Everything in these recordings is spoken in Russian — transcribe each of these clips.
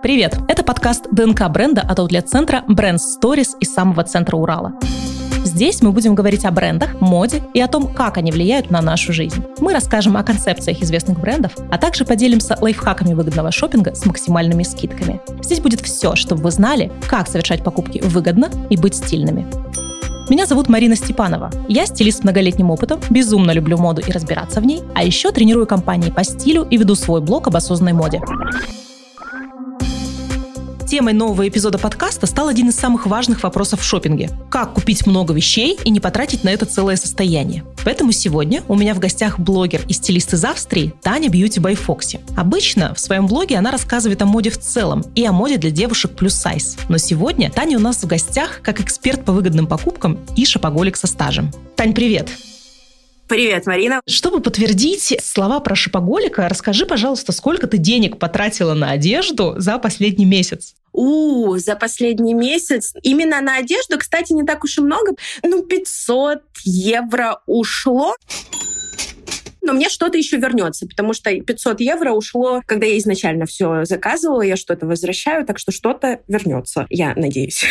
Привет! Это подкаст ДНК бренда от аутлет-центра Brand Stories из самого центра Урала. Здесь мы будем говорить о брендах, моде и о том, как они влияют на нашу жизнь. Мы расскажем о концепциях известных брендов, а также поделимся лайфхаками выгодного шопинга с максимальными скидками. Здесь будет все, чтобы вы знали, как совершать покупки выгодно и быть стильными. Меня зовут Марина Степанова. Я стилист с многолетним опытом, безумно люблю моду и разбираться в ней, а еще тренирую компании по стилю и веду свой блог об осознанной моде. Темой нового эпизода подкаста стал один из самых важных вопросов в шопинге. Как купить много вещей и не потратить на это целое состояние. Поэтому сегодня у меня в гостях блогер и стилист из Австрии Таня Beauty by Foxy. Обычно в своем блоге она рассказывает о моде в целом и о моде для девушек плюс сайз. Но сегодня Таня у нас в гостях как эксперт по выгодным покупкам и шопоголик со стажем. Тань, привет! Привет, Марина. Чтобы подтвердить слова про шопоголика, расскажи, пожалуйста, сколько ты денег потратила на одежду за последний месяц? У, за последний месяц. Именно на одежду, кстати, не так уж и много. Ну, 500 евро ушло но мне что-то еще вернется, потому что 500 евро ушло, когда я изначально все заказывала, я что-то возвращаю, так что что-то вернется, я надеюсь.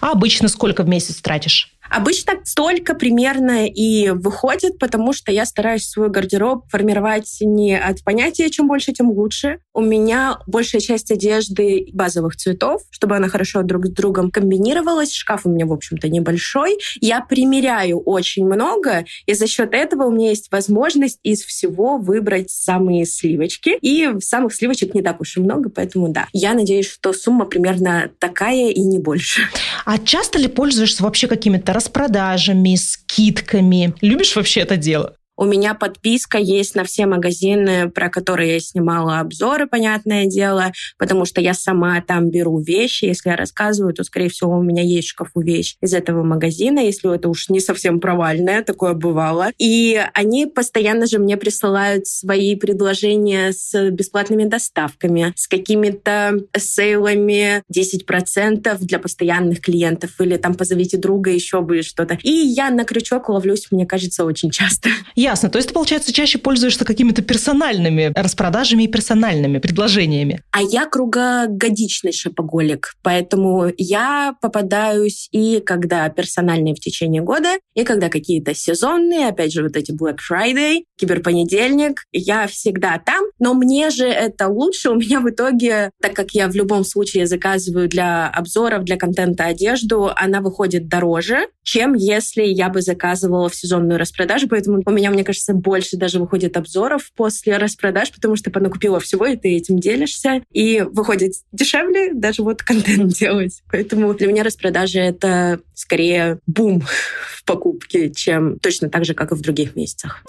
А обычно сколько в месяц тратишь? Обычно столько примерно и выходит, потому что я стараюсь свой гардероб формировать не от понятия «чем больше, тем лучше». У меня большая часть одежды базовых цветов, чтобы она хорошо друг с другом комбинировалась. Шкаф у меня, в общем-то, небольшой. Я примеряю очень много, и за счет этого у меня есть возможность из всего выбрать самые сливочки. И самых сливочек не так уж и много, поэтому да. Я надеюсь, что сумма примерно такая и не больше. А часто ли пользуешься вообще какими-то распродажами, скидками. Любишь вообще это дело? У меня подписка есть на все магазины, про которые я снимала обзоры, понятное дело, потому что я сама там беру вещи. Если я рассказываю, то, скорее всего, у меня есть в шкафу вещь из этого магазина, если это уж не совсем провальное, такое бывало. И они постоянно же мне присылают свои предложения с бесплатными доставками, с какими-то сейлами 10% для постоянных клиентов, или там позовите друга, еще будет что-то. И я на крючок ловлюсь, мне кажется, очень часто. Ясно. То есть ты, получается, чаще пользуешься какими-то персональными распродажами и персональными предложениями. А я кругогодичный шопоголик, поэтому я попадаюсь и когда персональные в течение года, и когда какие-то сезонные, опять же, вот эти Black Friday, киберпонедельник, я всегда там, но мне же это лучше. У меня в итоге, так как я в любом случае заказываю для обзоров, для контента одежду, она выходит дороже, чем если я бы заказывала в сезонную распродажу, поэтому у меня, мне кажется, больше даже выходит обзоров после распродаж, потому что типа, купила всего, и ты этим делишься, и выходит дешевле даже вот контент делать. Поэтому для меня распродажи — это скорее бум в покупке, чем точно так же, как и в других месяцах.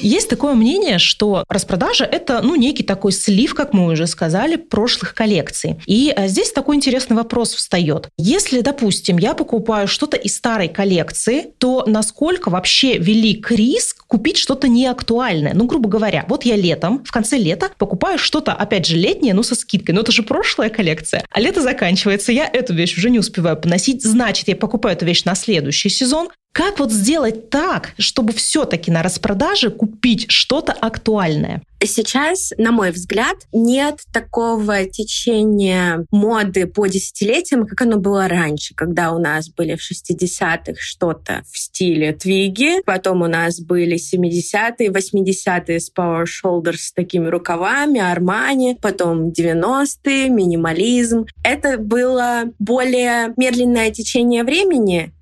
Есть такое мнение, что распродажа — это ну, некий такой слив, как мы уже сказали, прошлых коллекций. И а, здесь такой интересный вопрос встает. Если, допустим, я покупаю что-то из старой коллекции, то насколько вообще велик риск купить что-то неактуальное? Ну, грубо говоря, вот я летом, в конце лета покупаю что-то, опять же, летнее, но со скидкой. Но это же прошлая коллекция. А лето заканчивается, я эту вещь уже не успеваю поносить. Значит, я покупаю эту вещь на следующий сезон, как вот сделать так, чтобы все-таки на распродаже купить что-то актуальное? Сейчас, на мой взгляд, нет такого течения моды по десятилетиям, как оно было раньше, когда у нас были в 60-х что-то в стиле твиги, потом у нас были 70-е, 80-е с Power Shoulders с такими рукавами, Армани, потом 90-е, минимализм. Это было более медленное течение времени,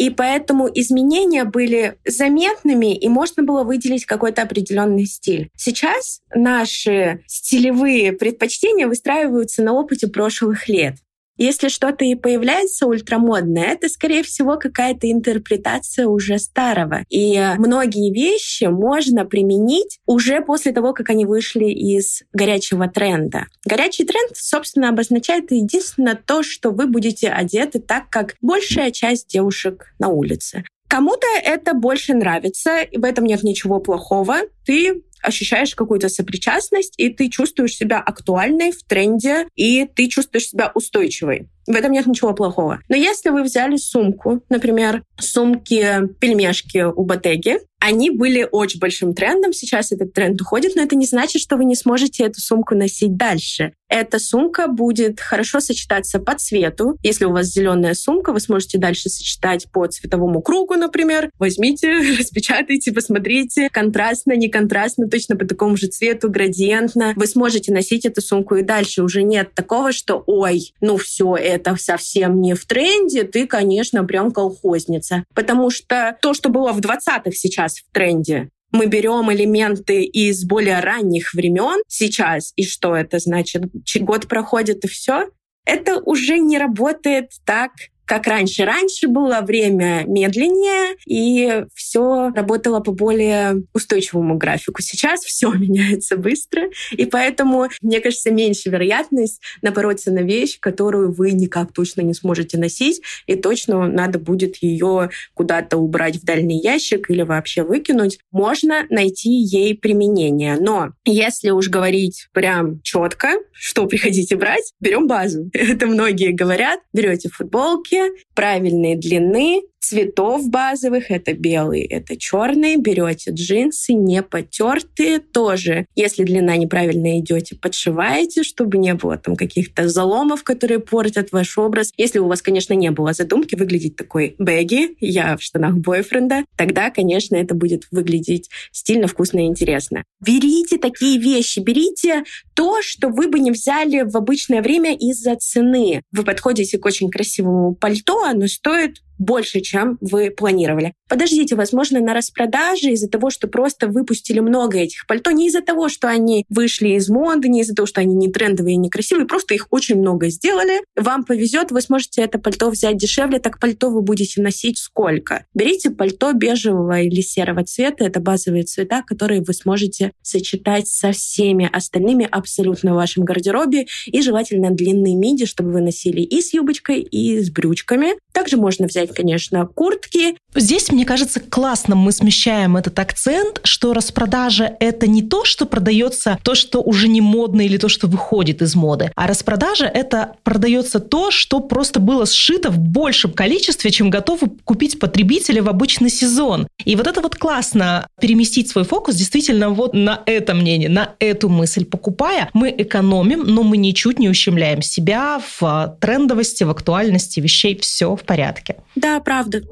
и поэтому изменения были заметными, и можно было выделить какой-то определенный стиль. Сейчас наши стилевые предпочтения выстраиваются на опыте прошлых лет. Если что-то и появляется ультрамодное, это, скорее всего, какая-то интерпретация уже старого. И многие вещи можно применить уже после того, как они вышли из горячего тренда. Горячий тренд, собственно, обозначает единственное то, что вы будете одеты так, как большая часть девушек на улице. Кому-то это больше нравится, и в этом нет ничего плохого. Ты ощущаешь какую-то сопричастность, и ты чувствуешь себя актуальной в тренде, и ты чувствуешь себя устойчивой. В этом нет ничего плохого. Но если вы взяли сумку, например, сумки-пельмешки у Ботеги, они были очень большим трендом. Сейчас этот тренд уходит, но это не значит, что вы не сможете эту сумку носить дальше. Эта сумка будет хорошо сочетаться по цвету. Если у вас зеленая сумка, вы сможете дальше сочетать по цветовому кругу, например. Возьмите, распечатайте, посмотрите. Контрастно, не контрастно, точно по такому же цвету, градиентно. Вы сможете носить эту сумку и дальше. Уже нет такого, что ой, ну все, это совсем не в тренде, ты, конечно, прям колхозница. Потому что то, что было в 20-х сейчас, сейчас в тренде. Мы берем элементы из более ранних времен сейчас, и что это значит? Год проходит и все. Это уже не работает так, как раньше. Раньше было время медленнее, и все работало по более устойчивому графику. Сейчас все меняется быстро, и поэтому, мне кажется, меньше вероятность напороться на вещь, которую вы никак точно не сможете носить, и точно надо будет ее куда-то убрать в дальний ящик или вообще выкинуть. Можно найти ей применение. Но если уж говорить прям четко, что приходите брать, берем базу. Это многие говорят. Берете футболки, Yeah. Правильной длины, цветов базовых, это белый, это черный, берете джинсы, не потертые тоже. Если длина неправильно идете, подшиваете, чтобы не было там каких-то заломов, которые портят ваш образ. Если у вас, конечно, не было задумки выглядеть такой бэги, я в штанах бойфренда, тогда, конечно, это будет выглядеть стильно, вкусно и интересно. Берите такие вещи, берите то, что вы бы не взяли в обычное время из-за цены. Вы подходите к очень красивому пальто, оно стоит больше, чем вы планировали. Подождите, возможно, на распродаже из-за того, что просто выпустили много этих пальто, не из-за того, что они вышли из моды, не из-за того, что они не трендовые не красивые, просто их очень много сделали. Вам повезет, вы сможете это пальто взять дешевле, так пальто вы будете носить сколько? Берите пальто бежевого или серого цвета, это базовые цвета, которые вы сможете сочетать со всеми остальными абсолютно в вашем гардеробе, и желательно длинные миди, чтобы вы носили и с юбочкой, и с брючками. Также можно взять, конечно, куртки. Здесь, мне кажется, классно мы смещаем этот акцент, что распродажа — это не то, что продается то, что уже не модно или то, что выходит из моды, а распродажа — это продается то, что просто было сшито в большем количестве, чем готовы купить потребители в обычный сезон. И вот это вот классно переместить свой фокус действительно вот на это мнение, на эту мысль. Покупая, мы экономим, но мы ничуть не ущемляем себя в трендовости, в актуальности вещей. Все в порядке. Да, правда.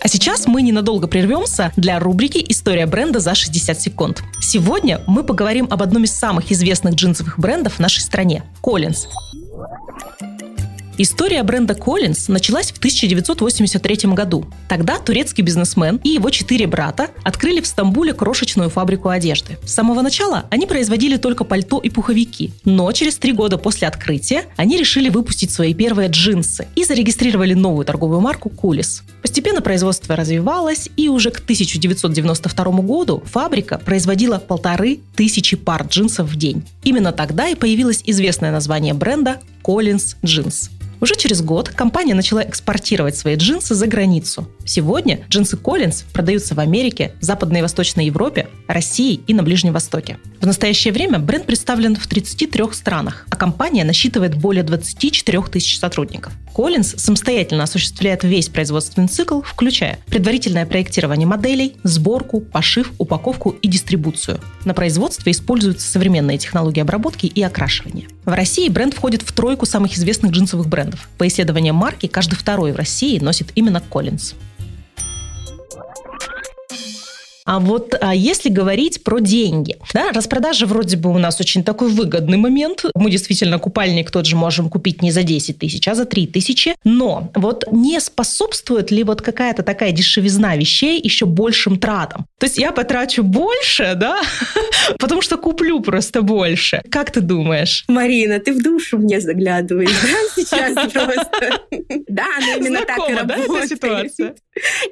А сейчас мы ненадолго прервемся для рубрики «История бренда за 60 секунд». Сегодня мы поговорим об одном из самых известных джинсовых брендов в нашей стране – Collins. История бренда Collins началась в 1983 году. Тогда турецкий бизнесмен и его четыре брата открыли в Стамбуле крошечную фабрику одежды. С самого начала они производили только пальто и пуховики, но через три года после открытия они решили выпустить свои первые джинсы и зарегистрировали новую торговую марку Кулис. Постепенно производство развивалось, и уже к 1992 году фабрика производила полторы тысячи пар джинсов в день. Именно тогда и появилось известное название бренда Collins Jeans. Уже через год компания начала экспортировать свои джинсы за границу. Сегодня джинсы Collins продаются в Америке, Западной и Восточной Европе, России и на Ближнем Востоке. В настоящее время бренд представлен в 33 странах, а компания насчитывает более 24 тысяч сотрудников. Collins самостоятельно осуществляет весь производственный цикл, включая предварительное проектирование моделей, сборку, пошив, упаковку и дистрибуцию. На производстве используются современные технологии обработки и окрашивания. В России бренд входит в тройку самых известных джинсовых брендов. По исследованиям марки, каждый второй в России носит именно Collins. А вот а если говорить про деньги, да, распродажа вроде бы у нас очень такой выгодный момент. Мы действительно купальник тот же можем купить не за 10 тысяч, а за 3 тысячи. Но вот не способствует ли вот какая-то такая дешевизна вещей еще большим тратам? То есть я потрачу больше, да, потому что куплю просто больше. Как ты думаешь? Марина, ты в душу мне заглядываешь, да, сейчас просто? Да, но именно так и работает.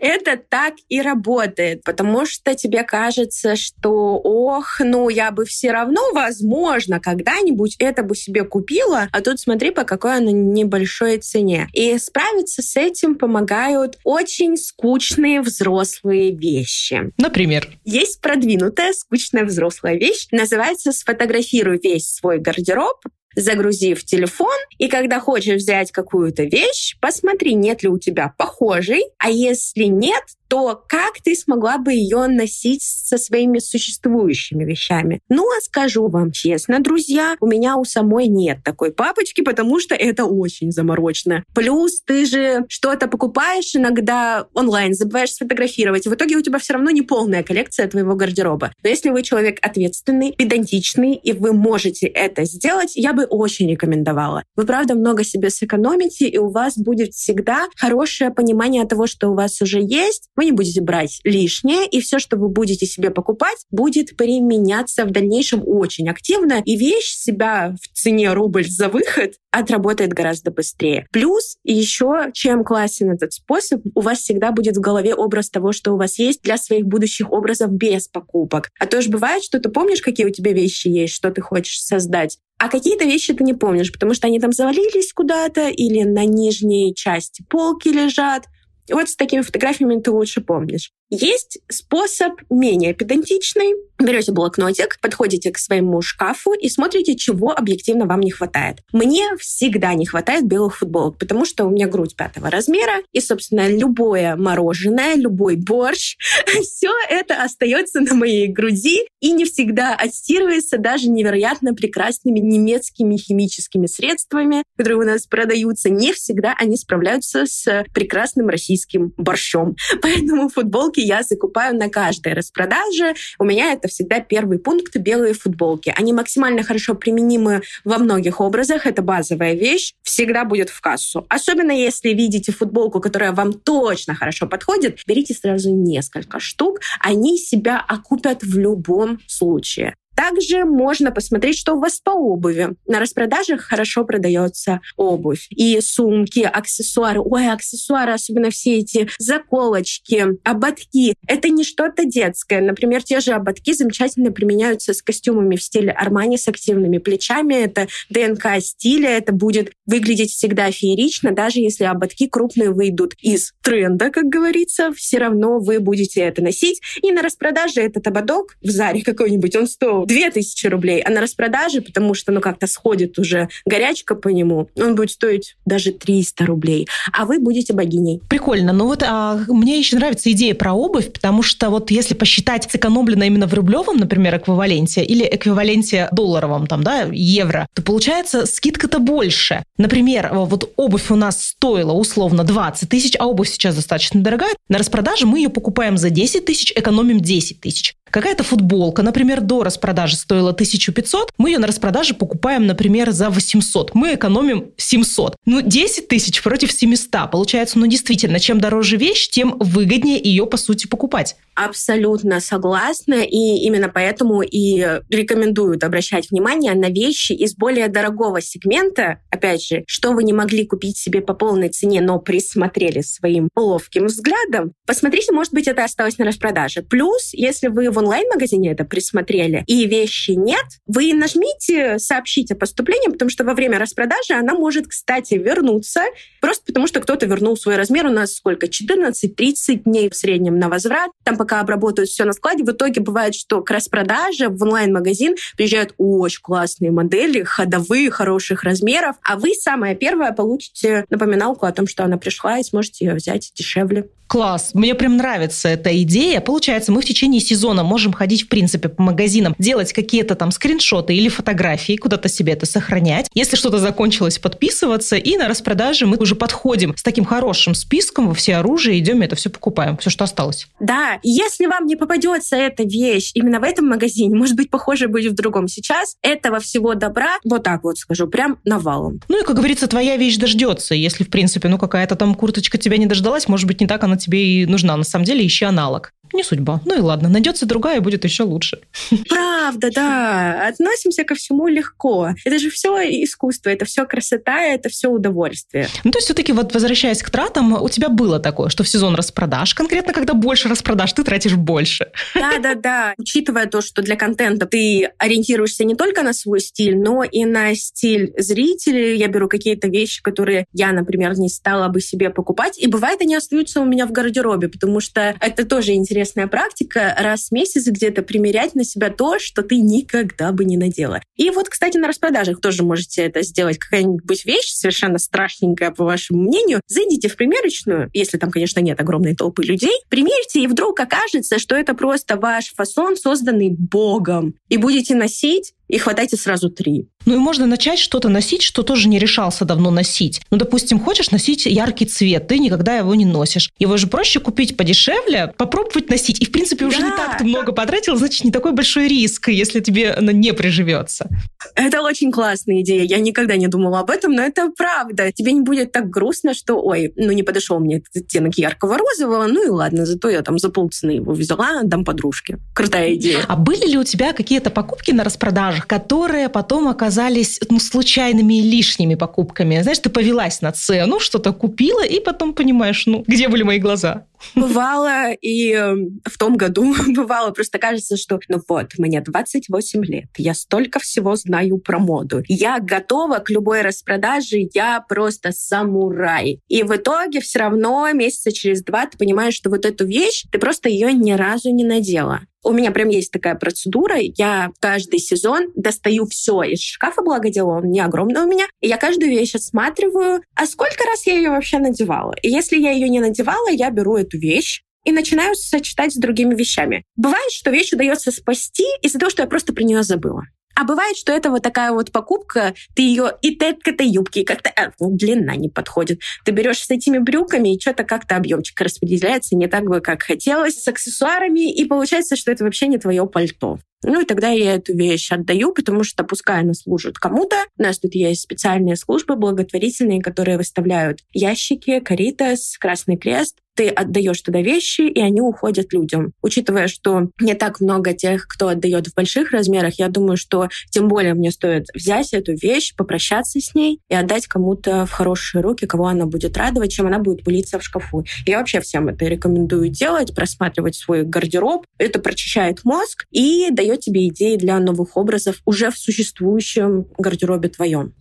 Это так и работает, потому что тебе кажется, что ох, ну я бы все равно, возможно, когда-нибудь это бы себе купила, а тут смотри, по какой она небольшой цене. И справиться с этим помогают очень скучные взрослые вещи. Например? Есть продвинутая скучная взрослая вещь, называется «Сфотографируй весь свой гардероб загрузи в телефон, и когда хочешь взять какую-то вещь, посмотри, нет ли у тебя похожей, а если нет, то как ты смогла бы ее носить со своими существующими вещами? Ну, а скажу вам честно, друзья, у меня у самой нет такой папочки, потому что это очень заморочно. Плюс ты же что-то покупаешь иногда онлайн, забываешь сфотографировать, и в итоге у тебя все равно не полная коллекция твоего гардероба. Но если вы человек ответственный, педантичный, и вы можете это сделать, я бы очень рекомендовала. Вы, правда, много себе сэкономите, и у вас будет всегда хорошее понимание того, что у вас уже есть. Вы не будете брать лишнее, и все, что вы будете себе покупать, будет применяться в дальнейшем очень активно, и вещь себя в цене рубль за выход отработает гораздо быстрее. Плюс еще, чем классен этот способ, у вас всегда будет в голове образ того, что у вас есть для своих будущих образов без покупок. А то же бывает, что ты помнишь, какие у тебя вещи есть, что ты хочешь создать, а какие-то вещи ты не помнишь, потому что они там завалились куда-то или на нижней части полки лежат. Вот с такими фотографиями ты лучше помнишь. Есть способ менее педантичный. Берете блокнотик, подходите к своему шкафу и смотрите, чего объективно вам не хватает. Мне всегда не хватает белых футболок, потому что у меня грудь пятого размера, и, собственно, любое мороженое, любой борщ, все это остается на моей груди и не всегда отстирывается даже невероятно прекрасными немецкими химическими средствами, которые у нас продаются. Не всегда они справляются с прекрасным российским борщом. Поэтому футболки я закупаю на каждой распродаже. У меня это всегда первый пункт — белые футболки. Они максимально хорошо применимы во многих образах. Это базовая вещь. Всегда будет в кассу. Особенно если видите футболку, которая вам точно хорошо подходит, берите сразу несколько штук. Они себя окупят в любом случае. Также можно посмотреть, что у вас по обуви. На распродажах хорошо продается обувь. И сумки, аксессуары. Ой, аксессуары, особенно все эти заколочки, ободки. Это не что-то детское. Например, те же ободки замечательно применяются с костюмами в стиле Армани с активными плечами. Это ДНК стиля. Это будет выглядеть всегда феерично, даже если ободки крупные выйдут из тренда, как говорится, все равно вы будете это носить. И на распродаже этот ободок в Заре какой-нибудь, он стоит 2000 рублей, а на распродаже, потому что, ну, как-то сходит уже горячка по нему, он будет стоить даже 300 рублей, а вы будете богиней. Прикольно. Ну вот а, мне еще нравится идея про обувь, потому что вот если посчитать сэкономлено именно в рублевом, например, эквиваленте или эквиваленте долларовом, там, да, евро, то получается скидка-то больше. Например, вот обувь у нас стоила условно 20 тысяч, а обувь сейчас достаточно дорогая. На распродаже мы ее покупаем за 10 тысяч, экономим 10 тысяч. Какая-то футболка, например, до распродажи стоила 1500, мы ее на распродаже покупаем, например, за 800. Мы экономим 700. Ну, 10 тысяч против 700. Получается, ну, действительно, чем дороже вещь, тем выгоднее ее, по сути, покупать. Абсолютно согласна, и именно поэтому и рекомендуют обращать внимание на вещи из более дорогого сегмента, опять же, что вы не могли купить себе по полной цене, но присмотрели своим ловким взглядом. Посмотрите, может быть, это осталось на распродаже. Плюс, если вы в онлайн-магазине это присмотрели, и вещи нет, вы нажмите «Сообщить о поступлении», потому что во время распродажи она может, кстати, вернуться, просто потому что кто-то вернул свой размер. У нас сколько? 14-30 дней в среднем на возврат. Там пока обработают все на складе, в итоге бывает, что к распродаже в онлайн-магазин приезжают очень классные модели, ходовые, хороших размеров, а вы самое первое получите напоминалку о том, что она пришла, и сможете ее взять дешевле. Класс. Мне прям нравится эта идея. Получается, мы в течение сезона можем ходить, в принципе, по магазинам, делать какие-то там скриншоты или фотографии, куда-то себе это сохранять. Если что-то закончилось, подписываться. И на распродаже мы уже подходим с таким хорошим списком во все оружие, идем и это все покупаем, все, что осталось. Да, если вам не попадется эта вещь именно в этом магазине, может быть, похоже будет в другом сейчас, этого всего добра, вот так вот скажу, прям навалом. Ну и, как говорится, твоя вещь дождется. Если, в принципе, ну какая-то там курточка тебя не дождалась, может быть, не так она тебе и нужна. На самом деле ищи аналог не судьба. Ну и ладно, найдется другая, будет еще лучше. Правда, да. Относимся ко всему легко. Это же все искусство, это все красота, это все удовольствие. Ну, то есть все-таки вот возвращаясь к тратам, у тебя было такое, что в сезон распродаж, конкретно когда больше распродаж, ты тратишь больше. Да, да, да. Учитывая то, что для контента ты ориентируешься не только на свой стиль, но и на стиль зрителей. Я беру какие-то вещи, которые я, например, не стала бы себе покупать. И бывает, они остаются у меня в гардеробе, потому что это тоже интересно интересная практика раз в месяц где-то примерять на себя то, что ты никогда бы не надела. И вот, кстати, на распродажах тоже можете это сделать. Какая-нибудь вещь совершенно страшненькая, по вашему мнению. Зайдите в примерочную, если там, конечно, нет огромной толпы людей, примерьте, и вдруг окажется, что это просто ваш фасон, созданный Богом. И будете носить и хватайте сразу три. Ну и можно начать что-то носить, что тоже не решался давно носить. Ну, допустим, хочешь носить яркий цвет, ты никогда его не носишь. Его же проще купить подешевле, попробовать носить. И, в принципе, уже да. не так ты много потратил, значит, не такой большой риск, если тебе она не приживется. Это очень классная идея. Я никогда не думала об этом, но это правда. Тебе не будет так грустно, что, ой, ну не подошел мне этот оттенок яркого розового, ну и ладно, зато я там за полцены его взяла, дам подружке. Крутая идея. А были ли у тебя какие-то покупки на распродажах, продажах, которые потом оказались ну, случайными и лишними покупками. Знаешь, ты повелась на цену, что-то купила, и потом понимаешь, ну, где были мои глаза? Бывало, и эм, в том году бывало, просто кажется, что ну вот, мне 28 лет, я столько всего знаю про моду. Я готова к любой распродаже, я просто самурай. И в итоге все равно месяца через два ты понимаешь, что вот эту вещь, ты просто ее ни разу не надела. У меня прям есть такая процедура. Я каждый сезон достаю все из шкафа, благо дело, он не огромный у меня. И я каждую вещь осматриваю, а сколько раз я ее вообще надевала. И если я ее не надевала, я беру эту вещь, и начинаю сочетать с другими вещами. Бывает, что вещь удается спасти из-за того, что я просто про нее забыла. А бывает, что это вот такая вот покупка, ты ее и ты к этой юбке, как-то а, ну, длина не подходит. Ты берешь с этими брюками, и что-то как-то объемчик распределяется не так бы, как хотелось, с аксессуарами, и получается, что это вообще не твое пальто. Ну и тогда я эту вещь отдаю, потому что пускай она служит кому-то. У нас тут есть специальные службы благотворительные, которые выставляют ящики, каритас, Красный Крест. Ты отдаешь туда вещи, и они уходят людям. Учитывая, что не так много тех, кто отдает в больших размерах, я думаю, что тем более мне стоит взять эту вещь, попрощаться с ней и отдать кому-то в хорошие руки, кого она будет радовать, чем она будет пылиться в шкафу. Я вообще всем это рекомендую делать, просматривать свой гардероб. Это прочищает мозг и дает дает тебе идеи для новых образов уже в существующем гардеробе твоем.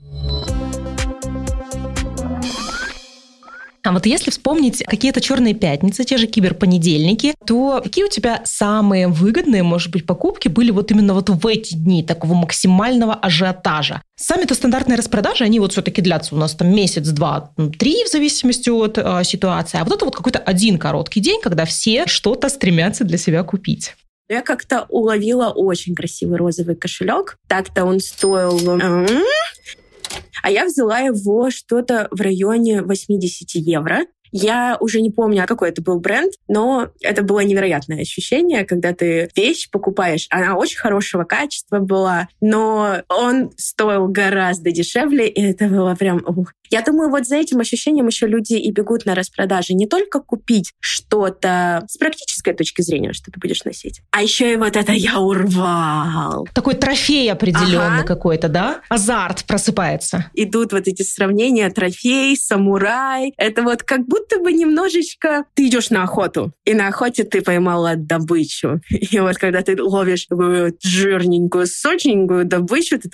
А вот если вспомнить какие-то черные пятницы, те же киберпонедельники, то какие у тебя самые выгодные, может быть, покупки были вот именно вот в эти дни такого максимального ажиотажа? Сами-то стандартные распродажи, они вот все-таки длятся у нас там месяц, два, три, в зависимости от э, ситуации. А вот это вот какой-то один короткий день, когда все что-то стремятся для себя купить. Я как-то уловила очень красивый розовый кошелек. Так-то он стоил... А я взяла его что-то в районе 80 евро. Я уже не помню, какой это был бренд, но это было невероятное ощущение, когда ты вещь покупаешь. Она очень хорошего качества была, но он стоил гораздо дешевле, и это было прям... Ух. Я думаю, вот за этим ощущением еще люди и бегут на распродажи. Не только купить что-то с практической точки зрения, что ты будешь носить, а еще и вот это я урвал. Такой трофей определенный ага. какой-то, да? Азарт просыпается. Идут вот эти сравнения трофей, самурай. Это вот как будто бы немножечко ты идешь на охоту, и на охоте ты поймала добычу. И вот когда ты ловишь такую жирненькую, сочненькую добычу, ты,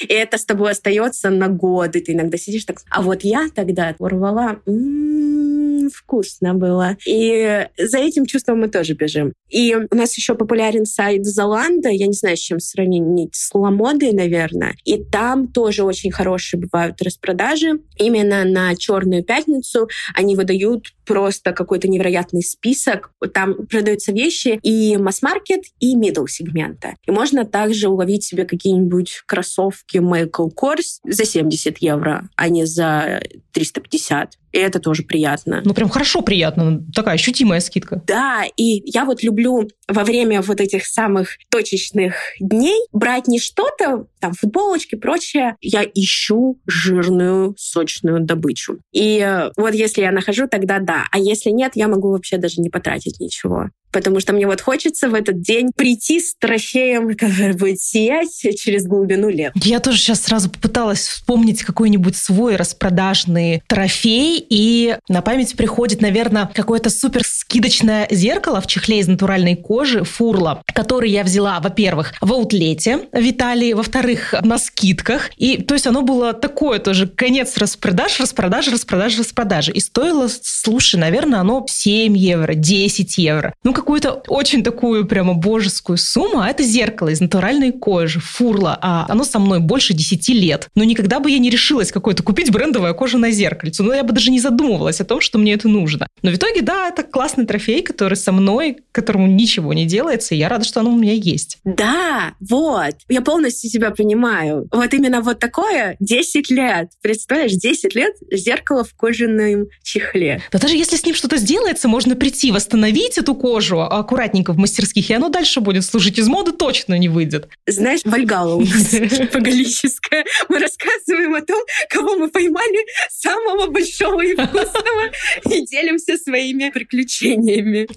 и это с тобой остается на годы. Ты иногда сидишь так, а вот я тогда урвала, м-м, вкусно было. И за этим чувством мы тоже бежим. И у нас еще популярен сайт Золанда, я не знаю, с чем сравнить, с Ламодой, наверное. И там тоже очень хорошие бывают распродажи. Именно на Черную пятницу они выдают просто какой-то невероятный список. Там продаются вещи и масс-маркет, и middle сегмента. И можно также уловить себе какие-нибудь кроссовки Michael Kors за 70 евро, а не за 350. И это тоже приятно. Ну, прям хорошо приятно. Такая ощутимая скидка. Да, и я вот люблю во время вот этих самых точечных дней брать не что-то, там, футболочки, прочее. Я ищу жирную, сочную добычу. И вот если я нахожу, тогда да. А если нет, я могу вообще даже не потратить ничего потому что мне вот хочется в этот день прийти с трофеем, который будет сиять через глубину лет. Я тоже сейчас сразу попыталась вспомнить какой-нибудь свой распродажный трофей, и на память приходит, наверное, какое-то супер скидочное зеркало в чехле из натуральной кожи Фурла, который я взяла, во-первых, в аутлете в во-вторых, на скидках. И то есть оно было такое тоже конец распродаж, распродаж, распродаж, распродажи. И стоило, слушай, наверное, оно 7 евро, 10 евро. Ну, какую-то очень такую прямо божескую сумму, а это зеркало из натуральной кожи, фурла, а оно со мной больше 10 лет. Но никогда бы я не решилась какое-то купить брендовое кожаное зеркальце. Но я бы даже не задумывалась о том, что мне это нужно. Но в итоге, да, это классный трофей, который со мной, которому ничего не делается, и я рада, что оно у меня есть. Да, вот. Я полностью тебя понимаю. Вот именно вот такое 10 лет. Представляешь, 10 лет зеркало в кожаном чехле. Да даже если с ним что-то сделается, можно прийти, восстановить эту кожу аккуратненько в мастерских, и оно дальше будет служить. Из моды точно не выйдет. Знаешь, Вальгала у нас поголическая. Мы рассказываем о том, кого мы поймали самого большого и вкусного, и делимся своими приключениями.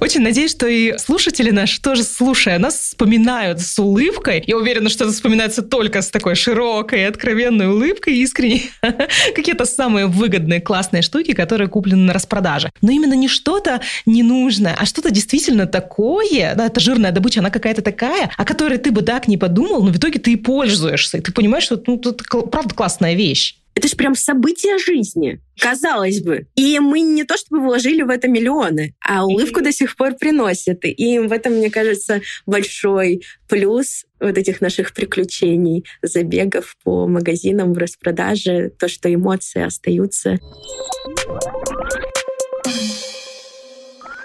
Очень надеюсь, что и слушатели наши тоже, слушая нас, вспоминают с улыбкой. Я уверена, что это вспоминается только с такой широкой, откровенной улыбкой, искренней. Какие-то самые выгодные, классные штуки, которые куплены на распродаже. Но именно не что-то ненужное, а что-то действительно такое, да, это жирная добыча, она какая-то такая, о которой ты бы так не подумал, но в итоге ты и пользуешься. И ты понимаешь, что ну, это правда классная вещь. Это же прям событие жизни, казалось бы. И мы не то чтобы вложили в это миллионы, а улыбку до сих пор приносит. И в этом, мне кажется, большой плюс вот этих наших приключений, забегов по магазинам в распродаже, то, что эмоции остаются.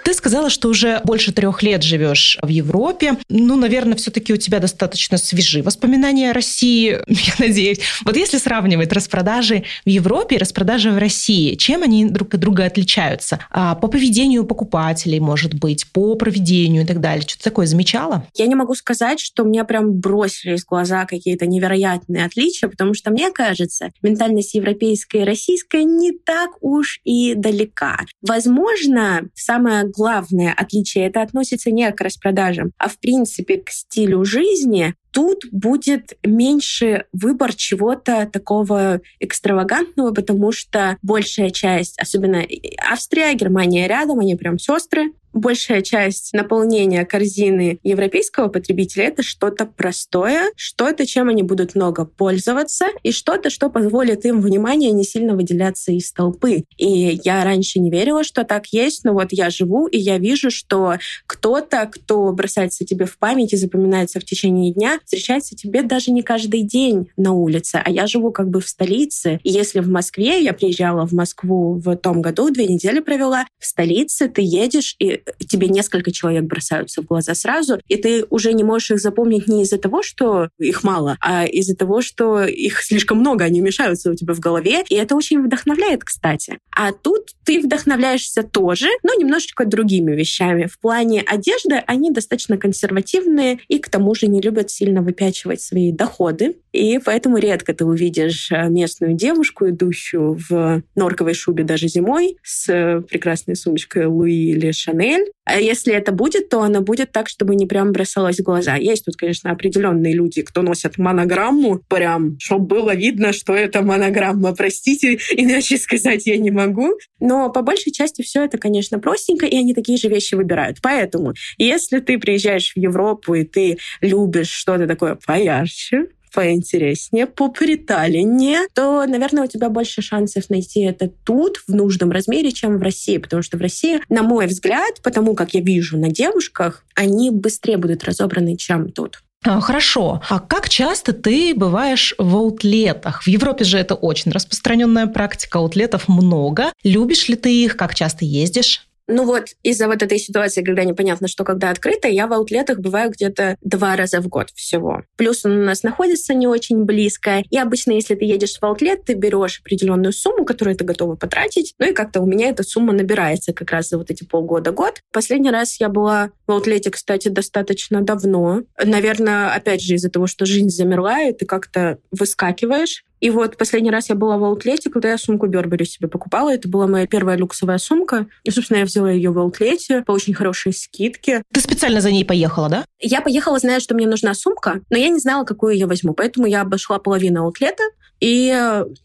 Ты сказала, что уже больше трех лет живешь в Европе. Ну, наверное, все-таки у тебя достаточно свежие воспоминания о России, я надеюсь. Вот если сравнивать распродажи в Европе и распродажи в России, чем они друг от друга отличаются? А, по поведению покупателей, может быть, по проведению и так далее. Что-то такое замечала? Я не могу сказать, что мне прям бросились в глаза какие-то невероятные отличия, потому что мне кажется, ментальность европейская и российская не так уж и далека. Возможно, самое главное отличие. Это относится не к распродажам, а в принципе к стилю жизни. Тут будет меньше выбор чего-то такого экстравагантного, потому что большая часть, особенно Австрия, Германия рядом, они прям сестры, большая часть наполнения корзины европейского потребителя это что-то простое, что-то, чем они будут много пользоваться, и что-то, что позволит им внимание не сильно выделяться из толпы. И я раньше не верила, что так есть, но вот я живу, и я вижу, что кто-то, кто бросается тебе в память и запоминается в течение дня, встречается тебе даже не каждый день на улице, а я живу как бы в столице. И если в Москве, я приезжала в Москву в том году, две недели провела, в столице ты едешь, и тебе несколько человек бросаются в глаза сразу, и ты уже не можешь их запомнить не из-за того, что их мало, а из-за того, что их слишком много, они мешаются у тебя в голове, и это очень вдохновляет, кстати. А тут ты вдохновляешься тоже, но немножечко другими вещами. В плане одежды они достаточно консервативные и к тому же не любят сильно выпячивать свои доходы. И поэтому редко ты увидишь э, местную девушку, идущую в норковой шубе даже зимой, с э, прекрасной сумочкой Луи или Шанель. А если это будет, то она будет так, чтобы не прям бросалась в глаза. Есть тут, конечно, определенные люди, кто носят монограмму, прям, чтобы было видно, что это монограмма. Простите, иначе сказать я не могу. Но по большей части все это, конечно, простенько, и они такие же вещи выбирают. Поэтому, если ты приезжаешь в Европу, и ты любишь что-то такое поярче, поинтереснее, поприталеннее, то, наверное, у тебя больше шансов найти это тут в нужном размере, чем в России. Потому что в России, на мой взгляд, потому как я вижу на девушках, они быстрее будут разобраны, чем тут. А, хорошо. А как часто ты бываешь в аутлетах? В Европе же это очень распространенная практика. Аутлетов много. Любишь ли ты их? Как часто ездишь? Ну вот из-за вот этой ситуации, когда непонятно, что когда открыто, я в аутлетах бываю где-то два раза в год всего. Плюс он у нас находится не очень близко. И обычно, если ты едешь в аутлет, ты берешь определенную сумму, которую ты готова потратить. Ну и как-то у меня эта сумма набирается как раз за вот эти полгода-год. Последний раз я была в аутлете, кстати, достаточно давно. Наверное, опять же, из-за того, что жизнь замерла, и ты как-то выскакиваешь и вот последний раз я была в аутлете, когда я сумку Бербери себе покупала. Это была моя первая люксовая сумка. И, собственно, я взяла ее в аутлете по очень хорошей скидке. Ты специально за ней поехала, да? Я поехала, зная, что мне нужна сумка, но я не знала, какую я возьму. Поэтому я обошла половину аутлета, и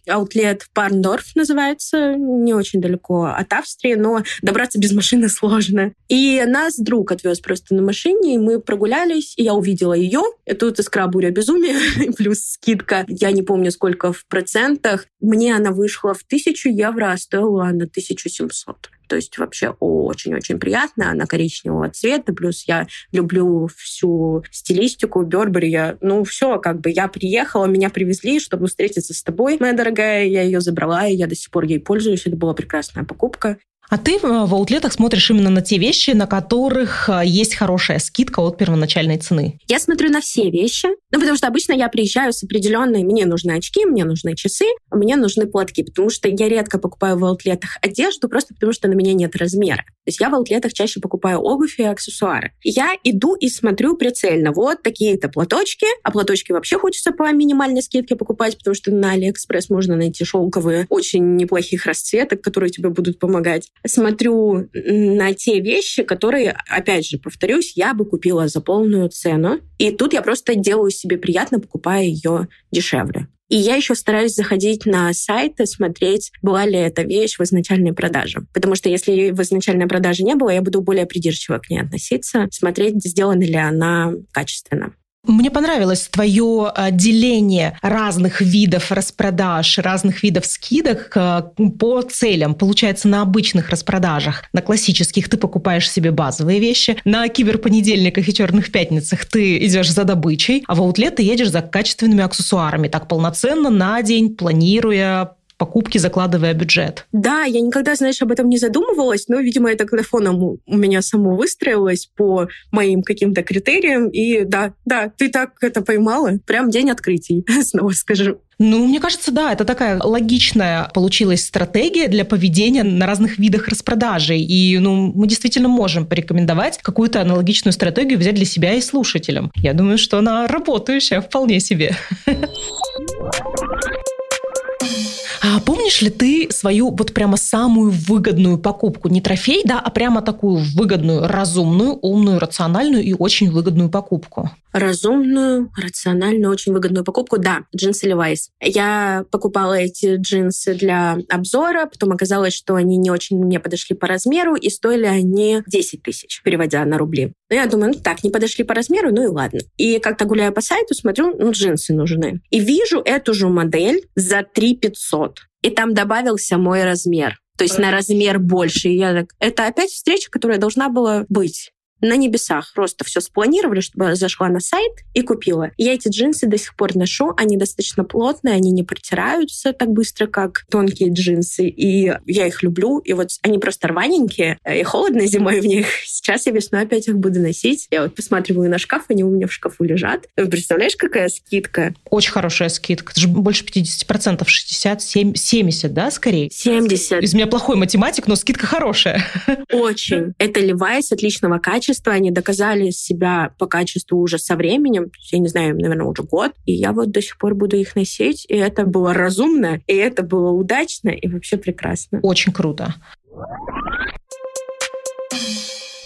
аутлет Парндорф называется, не очень далеко от Австрии, но добраться без машины сложно. И нас друг отвез просто на машине, и мы прогулялись, и я увидела ее. И тут искра буря безумия, плюс скидка, я не помню сколько в процентах. Мне она вышла в тысячу евро, а стоила она 1700. То есть вообще очень-очень приятно. Она коричневого цвета. Плюс я люблю всю стилистику Бербери. Я, ну, все, как бы я приехала, меня привезли, чтобы встретиться с тобой, моя дорогая. Я ее забрала, и я до сих пор ей пользуюсь. Это была прекрасная покупка. А ты в аутлетах смотришь именно на те вещи, на которых э, есть хорошая скидка от первоначальной цены? Я смотрю на все вещи, ну, потому что обычно я приезжаю с определенной, мне нужны очки, мне нужны часы, мне нужны платки, потому что я редко покупаю в аутлетах одежду, просто потому что на меня нет размера. То есть я в аутлетах чаще покупаю обувь и аксессуары. Я иду и смотрю прицельно. Вот такие-то платочки, а платочки вообще хочется по минимальной скидке покупать, потому что на Алиэкспресс можно найти шелковые очень неплохих расцветок, которые тебе будут помогать смотрю на те вещи, которые, опять же, повторюсь, я бы купила за полную цену. И тут я просто делаю себе приятно, покупая ее дешевле. И я еще стараюсь заходить на сайты, смотреть, была ли эта вещь в изначальной продаже. Потому что если в изначальной продаже не было, я буду более придирчиво к ней относиться, смотреть, сделана ли она качественно. Мне понравилось твое деление разных видов распродаж, разных видов скидок а, по целям. Получается, на обычных распродажах, на классических ты покупаешь себе базовые вещи, на киберпонедельниках и черных пятницах ты идешь за добычей, а в аутлет ты едешь за качественными аксессуарами, так полноценно на день, планируя покупки, закладывая бюджет. Да, я никогда, знаешь, об этом не задумывалась, но, видимо, это когда фоном у меня само выстроилось по моим каким-то критериям. И да, да, ты так это поймала. Прям день открытий, снова скажу. Ну, мне кажется, да, это такая логичная получилась стратегия для поведения на разных видах распродажи. И ну, мы действительно можем порекомендовать какую-то аналогичную стратегию взять для себя и слушателям. Я думаю, что она работающая вполне себе. А помнишь ли ты свою вот прямо самую выгодную покупку? Не трофей, да, а прямо такую выгодную, разумную, умную, рациональную и очень выгодную покупку? разумную, рациональную, очень выгодную покупку. Да, джинсы Levi's. Я покупала эти джинсы для обзора, потом оказалось, что они не очень мне подошли по размеру, и стоили они 10 тысяч, переводя на рубли. Ну, я думаю, ну так, не подошли по размеру, ну и ладно. И как-то гуляя по сайту, смотрю, ну, джинсы нужны. И вижу эту же модель за 3 500. И там добавился мой размер. То есть на размер больше. И я так, это опять встреча, которая должна была быть на небесах. Просто все спланировали, чтобы я зашла на сайт и купила. Я эти джинсы до сих пор ношу. Они достаточно плотные, они не протираются так быстро, как тонкие джинсы. И я их люблю. И вот они просто рваненькие. И холодно зимой в них. Сейчас я весной опять их буду носить. Я вот посматриваю на шкаф, они у меня в шкафу лежат. Представляешь, какая скидка? Очень хорошая скидка. Это же больше 50%, 67, 70, да, скорее? 70. Из меня плохой математик, но скидка хорошая. Очень. Это Levi's отличного качества качество, они доказали себя по качеству уже со временем, я не знаю, наверное, уже год, и я вот до сих пор буду их носить, и это было разумно, и это было удачно, и вообще прекрасно. Очень круто.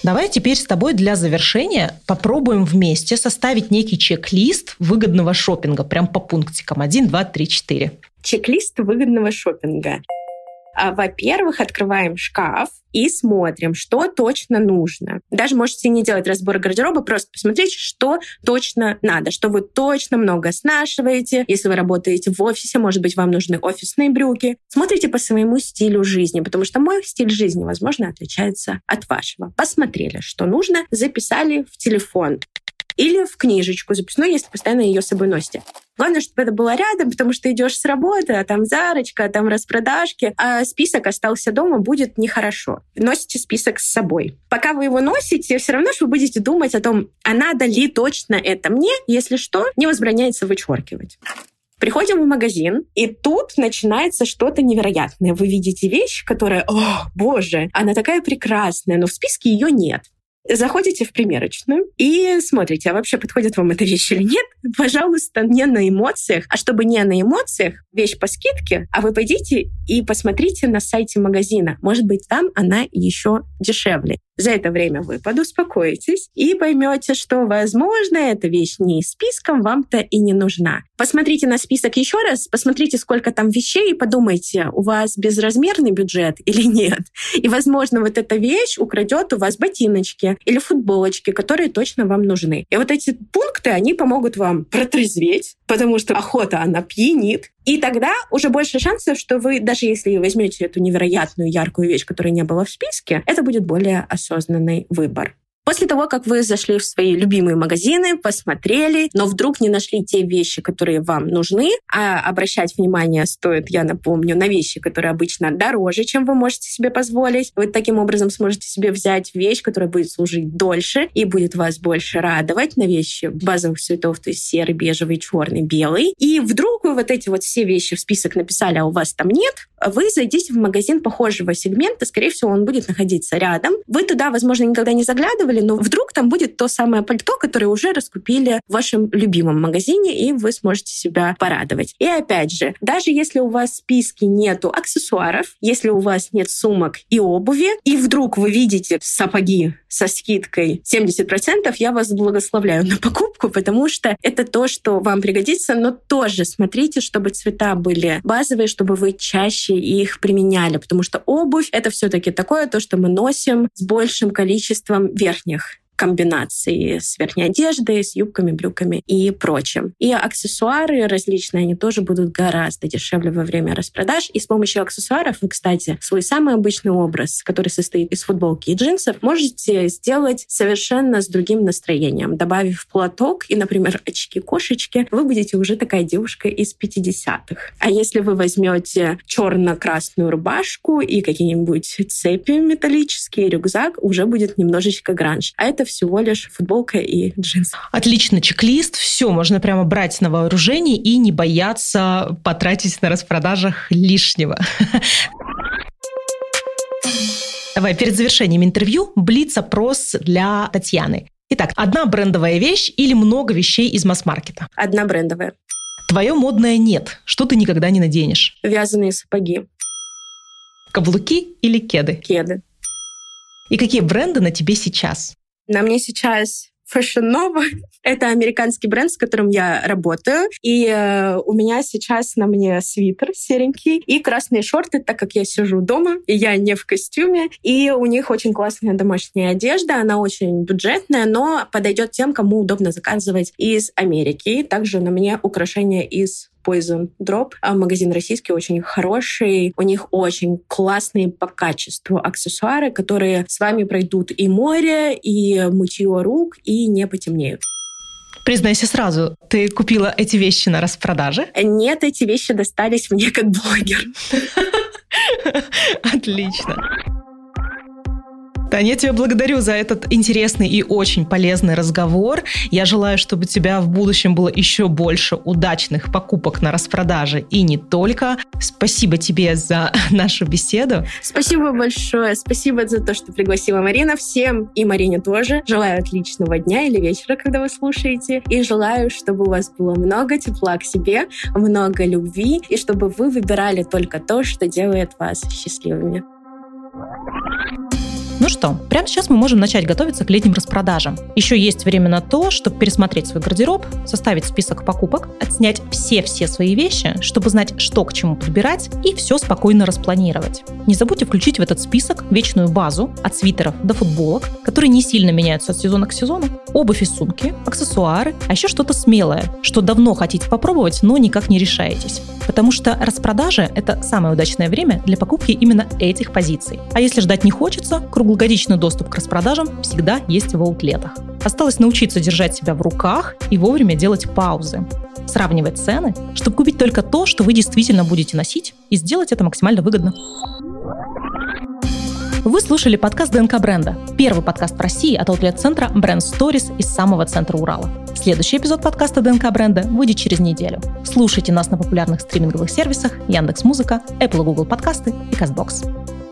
Давай теперь с тобой для завершения попробуем вместе составить некий чек-лист выгодного шопинга, прям по пунктикам. Один, два, три, четыре. Чек-лист выгодного шопинга. А, во-первых, открываем шкаф и смотрим, что точно нужно. Даже можете не делать разбор гардероба, просто посмотреть, что точно надо, что вы точно много снашиваете. Если вы работаете в офисе, может быть, вам нужны офисные брюки. Смотрите по своему стилю жизни, потому что мой стиль жизни, возможно, отличается от вашего. Посмотрели, что нужно, записали в телефон или в книжечку записную, если постоянно ее с собой носите. Главное, чтобы это было рядом, потому что идешь с работы, а там зарочка, а там распродажки, а список остался дома, будет нехорошо. Носите список с собой. Пока вы его носите, все равно что вы будете думать о том, а надо ли точно это мне, если что, не возбраняется вычеркивать. Приходим в магазин, и тут начинается что-то невероятное. Вы видите вещь, которая, о, боже, она такая прекрасная, но в списке ее нет. Заходите в примерочную и смотрите, а вообще подходит вам эта вещь или нет. Пожалуйста, не на эмоциях, а чтобы не на эмоциях, вещь по скидке, а вы пойдите и посмотрите на сайте магазина. Может быть, там она еще дешевле. За это время вы подуспокоитесь и поймете, что, возможно, эта вещь не списком вам-то и не нужна. Посмотрите на список еще раз, посмотрите, сколько там вещей, и подумайте, у вас безразмерный бюджет или нет. И, возможно, вот эта вещь украдет у вас ботиночки или футболочки, которые точно вам нужны. И вот эти пункты, они помогут вам протрезветь, потому что охота, она пьянит. И тогда уже больше шансов, что вы, даже если возьмете эту невероятную яркую вещь, которая не была в списке, это будет более осознанный выбор. После того, как вы зашли в свои любимые магазины, посмотрели, но вдруг не нашли те вещи, которые вам нужны, а обращать внимание стоит, я напомню, на вещи, которые обычно дороже, чем вы можете себе позволить. Вы таким образом сможете себе взять вещь, которая будет служить дольше и будет вас больше радовать на вещи базовых цветов, то есть серый, бежевый, черный, белый. И вдруг вы вот эти вот все вещи в список написали, а у вас там нет, вы зайдите в магазин похожего сегмента, скорее всего, он будет находиться рядом. Вы туда, возможно, никогда не заглядывали, раскупили, но вдруг там будет то самое пальто, которое уже раскупили в вашем любимом магазине, и вы сможете себя порадовать. И опять же, даже если у вас в списке нету аксессуаров, если у вас нет сумок и обуви, и вдруг вы видите сапоги со скидкой 70%, я вас благословляю на покупку, потому что это то, что вам пригодится, но тоже смотрите, чтобы цвета были базовые, чтобы вы чаще их применяли, потому что обувь — это все таки такое, то, что мы носим с большим количеством верхних верхних комбинации с верхней одеждой, с юбками, брюками и прочим. И аксессуары различные, они тоже будут гораздо дешевле во время распродаж. И с помощью аксессуаров вы, кстати, свой самый обычный образ, который состоит из футболки и джинсов, можете сделать совершенно с другим настроением. Добавив платок и, например, очки-кошечки, вы будете уже такая девушка из 50-х. А если вы возьмете черно-красную рубашку и какие-нибудь цепи металлические, рюкзак, уже будет немножечко гранж. А это всего лишь футболка и джинсы. Отлично, чек-лист. Все, можно прямо брать на вооружение и не бояться потратить на распродажах лишнего. Давай, перед завершением интервью блиц-опрос для Татьяны. Итак, одна брендовая вещь или много вещей из масс-маркета? Одна брендовая. Твое модное нет. Что ты никогда не наденешь? Вязаные сапоги. Каблуки или кеды? Кеды. И какие бренды на тебе сейчас? На мне сейчас Fashion Nova. Это американский бренд, с которым я работаю. И э, у меня сейчас на мне свитер серенький и красные шорты, так как я сижу дома, и я не в костюме. И у них очень классная домашняя одежда. Она очень бюджетная, но подойдет тем, кому удобно заказывать из Америки. Также на мне украшения из Poison Drop. А магазин российский очень хороший. У них очень классные по качеству аксессуары, которые с вами пройдут и море, и мытье рук, и не потемнеют. Признайся сразу, ты купила эти вещи на распродаже? Нет, эти вещи достались мне как блогер. Отлично. Таня, я тебя благодарю за этот интересный и очень полезный разговор. Я желаю, чтобы у тебя в будущем было еще больше удачных покупок на распродаже и не только. Спасибо тебе за нашу беседу. Спасибо большое. Спасибо за то, что пригласила Марина. Всем и Марине тоже. Желаю отличного дня или вечера, когда вы слушаете. И желаю, чтобы у вас было много тепла к себе, много любви, и чтобы вы выбирали только то, что делает вас счастливыми. Ну что, прямо сейчас мы можем начать готовиться к летним распродажам. Еще есть время на то, чтобы пересмотреть свой гардероб, составить список покупок, отснять все-все свои вещи, чтобы знать, что к чему подбирать и все спокойно распланировать. Не забудьте включить в этот список вечную базу от свитеров до футболок, которые не сильно меняются от сезона к сезону, обувь и сумки, аксессуары, а еще что-то смелое, что давно хотите попробовать, но никак не решаетесь. Потому что распродажи – это самое удачное время для покупки именно этих позиций. А если ждать не хочется, круглогодичный доступ к распродажам всегда есть в аутлетах. Осталось научиться держать себя в руках и вовремя делать паузы. Сравнивать цены, чтобы купить только то, что вы действительно будете носить, и сделать это максимально выгодно. Вы слушали подкаст ДНК бренда. Первый подкаст в России от аутлет-центра Brand Stories из самого центра Урала. Следующий эпизод подкаста ДНК бренда выйдет через неделю. Слушайте нас на популярных стриминговых сервисах Яндекс.Музыка, Apple и Google подкасты и Castbox.